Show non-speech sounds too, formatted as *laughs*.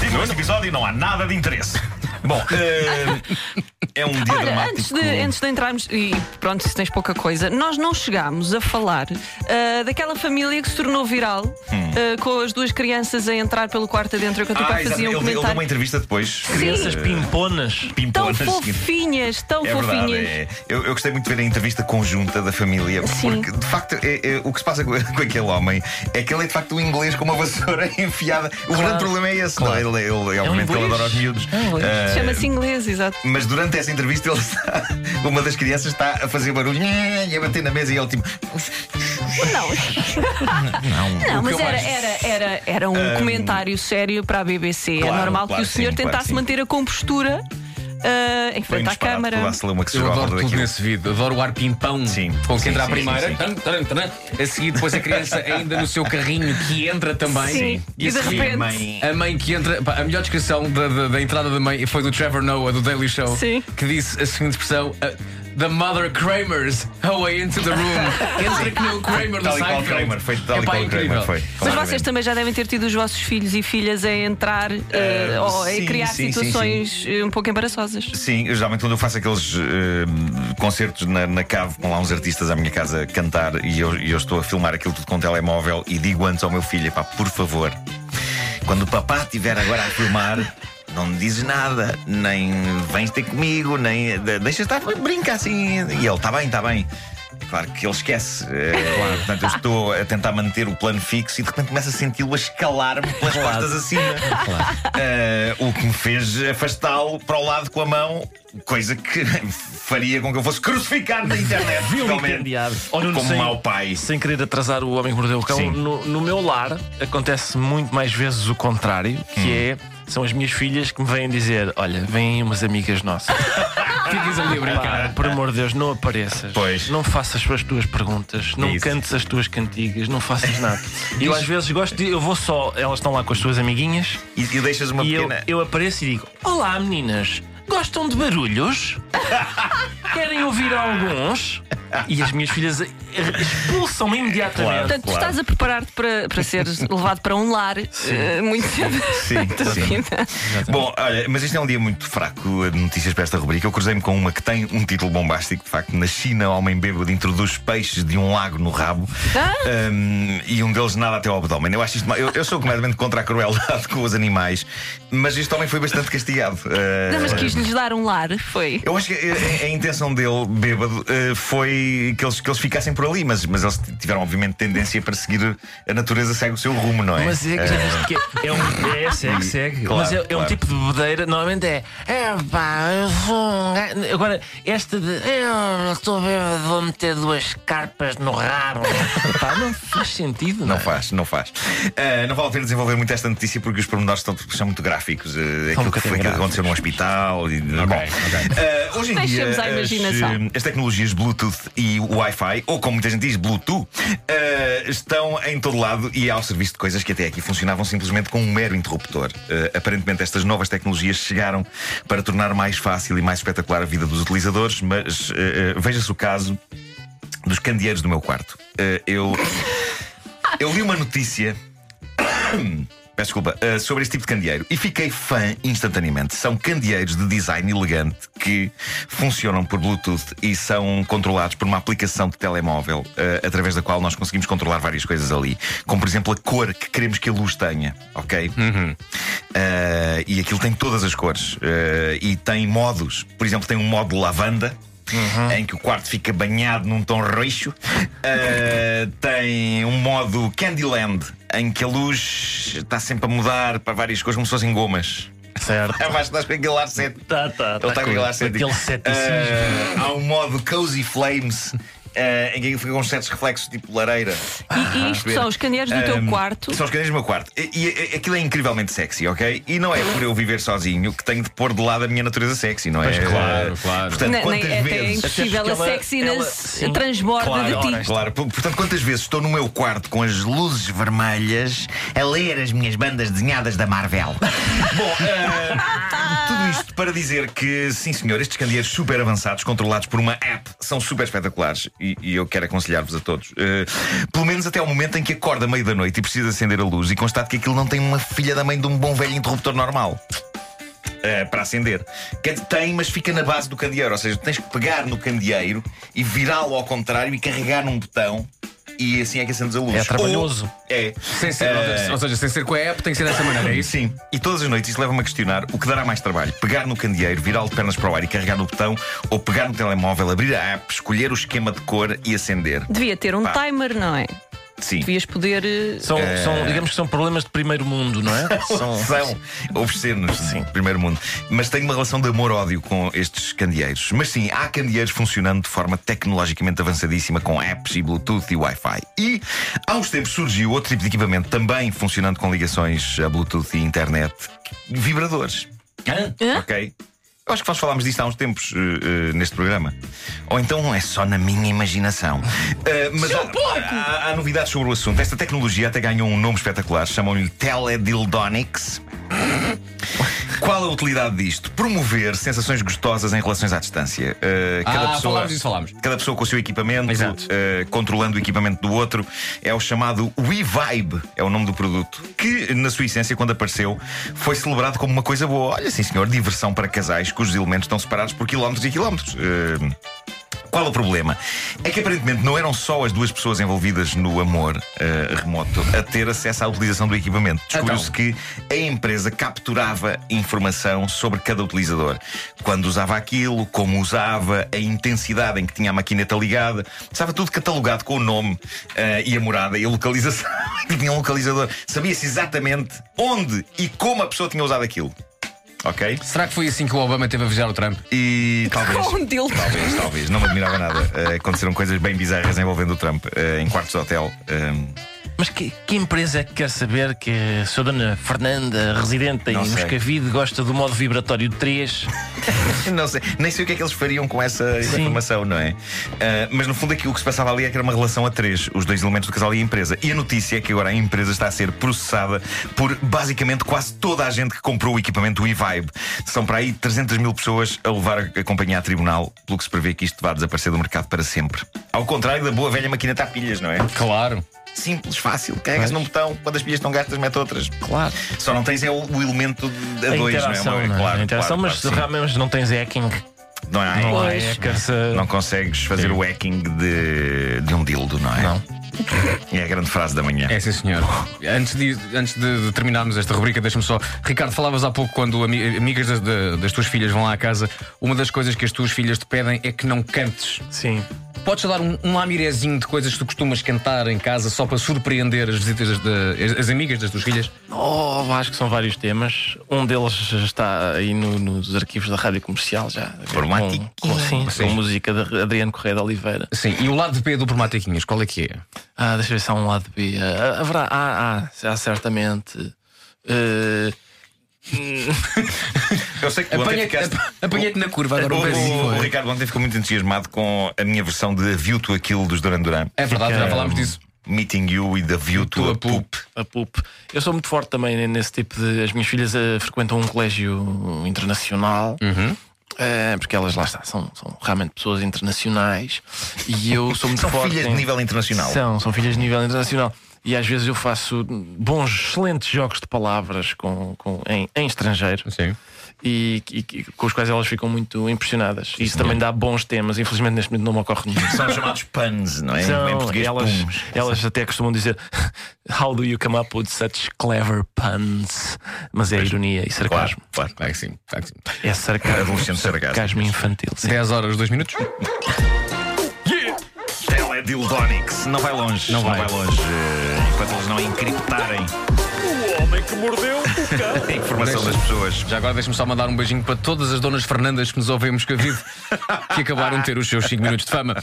Digo, neste episódio não há nada de interesse. Bom, *laughs* *laughs* eh, é um dia Olha, dramático. antes de, antes de entrarmos, e pronto, se tens pouca coisa, nós não chegámos a falar ah, daquela família que se tornou viral Hum. ah, com as duas crianças a entrar pelo quarto adentro que o teu Ah, pai exato, fazia um ele, ele deu uma comentário. entrevista depois. Crianças pimponas. Tão Pimponas. fofinhas, tão É verdade, fofinhas. é. Eu, eu gostei muito de ver a entrevista conjunta da família, Sim. porque de facto é- é- o que se passa com, *laughs* com aquele homem é que ele é de facto um inglês com uma vassoura *laughs* enfiada. O grande problema é esse, não é? Ele, ele, obviamente, ele inglês. adora os miúdos. É um inglês. Ah, Chama-se inglês, exato. mas durante essa entrevista, ele está, *laughs* uma das crianças está a fazer barulho e a bater na mesa e ele tipo. Não, Não, não mas era, mais- era, era, era um comentário sério para a BBC. Claro, é normal claro que o senhor sim, claro tentasse sim. manter a compostura ah, em Foi frente à câmara. Eu adoro tudo nesse vídeo. Adoro o ar pimpão Sim. com que Sim, entra a sim, primeira. sim, sim. Tan, tan, tan. A seguir, depois a criança ainda no seu carrinho que entra também. Sim. E a de seguir, repente- mãe- A mãe que entra. pá, a melhor descrição da, da- da entrada da mãe foi do Trevor Noah, do Daily Show, Sim. que disse a seguinte expressão: uh, The mother Kramers her way into the room. Entra que nem o Kramer do e Seinfeld. Kramer, foi tal e qual incrível. Kramer, foi. Mas vocês também já devem ter tido os vossos filhos e filhas a entrar ah, ou a sim, criar sim, sim, situações eh, um pouco embaraçosas. Sim, geralmente quando eu faço aqueles eh, concertos na, na cave com lá uns artistas à minha casa cantar e eu, eu estou a filmar aquilo tudo com o telemóvel e digo antes ao meu filho: epá, por favor, quando o papá estiver agora a filmar. Não me dizes nada, nem vens ter comigo, nem. de- Deixa estar, brinca assim. E ele, está bem, está bem. É Claro que ele esquece. É, Portanto, eu estou a tentar manter o plano fixo e de repente começo a senti-lo a escalar-me pelas costas acima. Eh, o que me fez afastá-lo para o lado com a mão, coisa que *laughs* faria com que eu fosse crucificado na internet. totalmente, como sem- mau pai. Sem querer atrasar o homem que mordeu o cão, no, no meu lar acontece muito mais vezes o contrário, que Hum. é são as minhas filhas que me vêm dizer: Olha, vêm umas amigas nossas. *laughs* Ficas ali a Pá, brincar. por amor de Deus, não apareças. Pois. Não faças as tuas perguntas, não Isso. cantes as tuas cantigas, não faças nada. E *laughs* eu às vezes gosto de. Eu vou só, elas estão lá com as suas amiguinhas E, e deixas uma e eu, pequena. eu apareço e digo: Olá meninas, gostam de barulhos? *laughs* Querem ouvir alguns? E as minhas filhas expulsam-me imediatamente. Claro. Portanto, tu estás a preparar-te para, para seres *laughs* levado para um lar eh, muito cedo. Sim, da *laughs* tua sim. vida. Bom, olha, mas este é um dia muito fraco de notícias para esta rubrica. Eu cruzei-me com uma que tem um título bombástico. De facto, na China, homem bêbado introduz peixes de um lago no rabo Ah? Um, e um deles nada até ao abdômen. Eu acho isto. ma- Eu, eu sou completamente contra a crueldade com os animais, mas este homem foi bastante castigado. Uh, Não, mas quis-lhes dar um lar, foi. Eu acho que a, a- a intenção dele, bêbado, eh, foi que eles, que eles ficassem por ali, mas, mas eles tiveram, obviamente, tendência para seguir a natureza segue o seu rumo, não é? Mas é que já viste que é, é um. É, segue, *laughs* segue. Claro, Mas é, é um claro. tipo de bebedeira, normalmente é. É pá, eu sou um gajo." Agora, esta de. Eu estou bêbado, vou meter duas carpas no rabo. *laughs* pá, não faz sentido, não, Não é? faz, não faz. Eh, não vale a pena desenvolver muito esta notícia porque os pormenores estão, são muito gráficos. Uh, aquilo que, foi, que aconteceu no hospital. E, bom, eh, hoje em Deixemos dia, as tecnologias Bluetooth e Wi-Fi, ou como muita gente diz, Bluetooth, eh, estão em todo lado e ao serviço de coisas que até aqui funcionavam simplesmente com um mero interruptor. Eh, aparentemente, estas novas tecnologias chegaram para tornar mais fácil e mais espetacular a vida dos utilizadores, mas eh, veja-se o caso dos candeeiros do meu quarto. Eu, eu li uma notícia. *coughs* Peço desculpa, eh, sobre este tipo de candeeiro e fiquei fã instantaneamente. São candeeiros de design elegante que funcionam por Bluetooth e são controlados por uma aplicação de telemóvel eh, através da qual nós conseguimos controlar várias coisas ali, como por exemplo a cor que queremos que a luz tenha, ok? Eh, e aquilo tem todas as cores e tem modos. Por exemplo, tem um modo lavanda. Em que o quarto fica banhado num tom roxo. Uh, tem um modo Candyland, em que a luz está sempre a mudar para várias cores, como se fossem gomas. Certo. *laughs* Abaixo estás com aquele ar cético. Tá, tá, Ele está com aquele ar cético. Aquele ceticismo. Uh, há um modo Cozy Flames. Uh, em que fica com certos reflexos tipo lareira. E isto são os candeeiros do teu Um, quarto. São os candeeiros do meu quarto. E, e- e aquilo é incrivelmente sexy, ok? E não é por eu viver sozinho que tenho de pôr de lado a minha natureza sexy, não é? Pois, claro, Uh, claro. Portanto, Nem- quantas nem- é vezes. impossível, Até a sexiness ela- transborda claro, de ti. Claro, por- portanto, quantas vezes estou no meu quarto com as luzes vermelhas a ler as minhas bandas desenhadas da Marvel? *laughs* Bom, eh, tudo isto para dizer que, sim senhor, estes candeeiros super avançados, controlados por uma app, são super espetaculares. E, e eu quero aconselhar-vos a todos. Eh, pelo menos até ao momento em que acorda meio da noite e precisa acender a luz e constate que aquilo não tem uma filha da mãe de um bom velho interruptor normal. eh, para acender. Dizer, Tem, mas fica na base do candeeiro. Ou seja, tens que pegar no candeeiro e virá-lo ao contrário e carregar num botão. E assim é que acendes a luz. É trabalhoso. Ou- é. Sem ser, Eh, Ou seja, sem ser com a app, tem que ser dessa maneira, é isso? Sim, e todas as noites isso leva-me a questionar o que dará mais trabalho: pegar no candeeiro, virá-lo de pernas para o ar e carregar no botão, ou pegar no telemóvel, abrir a app, escolher o esquema de cor e acender. Devia ter um Pá. timer, não é? Sim. Devias poder. eh, São, são, digamos que são problemas de primeiro mundo, não é? *laughs* São, São obscenos, sim, primeiro mundo. Mas tenho uma relação de amor-ódio com estes candeeiros. Mas sim, há candeeiros funcionando de forma tecnologicamente avançadíssima com apps e Bluetooth e Wi-Fi. E há uns tempos surgiu outro tipo de equipamento também funcionando com ligações a Bluetooth e internet: vibradores. Hã? Ok? Eu acho que nós falámos disto há uns tempos eh, eh, neste programa. Ou então é só na minha imaginação. *laughs* Eh, mas há, há- há novidades sobre o assunto. Esta tecnologia até ganhou um nome espetacular. Chamam-lhe Teledildonics. *laughs* Qual a utilidade disto? Promover sensações gostosas em relações à distância. Eh, Ah, falámos disso, falámos. Cada pessoa com o seu equipamento, eh, controlando o equipamento do outro, é o chamado WeVibe, é o nome do produto, que, na sua essência, quando apareceu, foi celebrado como uma coisa boa. Olha, sim, senhor, diversão para casais cujos elementos estão separados por quilómetros e quilómetros. Eh, qual o problema? É que aparentemente não eram só as duas pessoas envolvidas no amor eh, remoto a ter acesso à utilização do equipamento. Descobriu-se que a empresa capturava informação sobre cada utilizador. Quando usava aquilo, como usava, a intensidade em que tinha a maquineta ligada. Estava tudo catalogado com o nome eh, e a morada e a localização. *laughs* que tinha um localizador. Sabia-se exatamente onde e como a pessoa tinha usado aquilo. Ok? Será que foi assim que o Obama teve a vigiar o Trump? E talvez. Com um dildo. Talvez, talvez. Não me admirava nada. Eh, aconteceram coisas bem bizarras envolvendo o Trump eh, em quartos de hotel. Eh, Mas que, que empresa é que quer saber que a sua dona Fernanda, residente em Não sei. Moscavide, gosta do modo vibratório 3? *laughs* não sei, nem sei o que é que eles fariam com essa Sim. informação, não é? Eh, mas no fundo aquilo que se passava ali é que era uma relação a três, os dois elementos do casal e a empresa. E a notícia é que agora a empresa está a ser processada por basicamente quase toda a gente que comprou o equipamento e-Vibe. São para aí 300 mil pessoas a levar a companhia a tribunal, pelo que se prevê que isto vá desaparecer do mercado para sempre. Ao contrário da boa velha maquineta a pilhas, não é? Claro. Simples, fácil. Carregas num botão, quando as pilhas estão gastas, mete outras. Claro. Só não tens é o, o elemento de- a A dois, interação, não é? não é? Claro, a interação claro, mas claro, sim. realmente não tens hacking. não há Não hackers. a- Não consegues fazer o hacking de, de um dildo, não é? Não. *laughs* É a grande frase da manhã. É sim, senhor. Antes de, antes de, terminarmos esta rubrica, deixa-me só. Ricardo, falavas há pouco quando ami- amigas das, da- das tuas filhas vão lá à casa. Uma das coisas que as tuas filhas te pedem é que não cantes. Sim. Podes dar um, um lamirezinho de coisas que tu costumas cantar em casa só para surpreender as visitas das, da- as, as amigas das tuas filhas? Oh, acho que são vários temas. Um deles está aí no- nos arquivos da rádio comercial já. Formatiquinho. Com, com, sim, Sim. com música de Adriano Correia de Oliveira. Sim. E o lado de P do Permatiquinhas, qual é que é? Ah, deixa eu ver se há um lado B. Ah, haverá, há, há, há certamente. Eh, *laughs* Eu sei que tu ontem Apanhei-te ficaste. *laughs* apanhei-te na curva agora O, um o- o. Ricardo ontem ficou muito entusiasmado com a minha versão de A View to a Kill dos Duran Duran. É verdade, já falámos disso. Meeting You e The View to, a a Poop. Poop. a PUP. Eu sou muito forte também nesse tipo de. As minhas filhas eh, frequentam um colégio internacional. eh, porque elas lá está, são, são realmente pessoas internacionais e eu sou muito São forte. filhas de em- nível internacional. São, são filhas de nível internacional. E às vezes eu faço bons, excelentes jogos de palavras com, com- em, em estrangeiro Sim. e, e- e com os quais elas ficam muito impressionadas. E isso também dá bons temas. Infelizmente, neste momento não me ocorre nenhum. São chamados puns, não é? em São, português, elas, puns. elas até costumam dizer *laughs* How do you come up with such clever puns? Mas é ironia e sarcasmo. Claro, claro. Claro que sim. Claro que sim. É sarcasmo. Adolescente sarcasmo. sarcasmo infantil. sim. 10 horas, 2 minutos. Teledildonics. Não vai longe. Não vai. longe. eh, enquanto eles não encriptarem O homem que mordeu o cão. *laughs* a informação das pessoas. Já agora deixa-me só mandar um beijinho para todas as donas Fernandas que nos ouvem em Moscavide que acabaram de ter os seus 5 minutos de fama.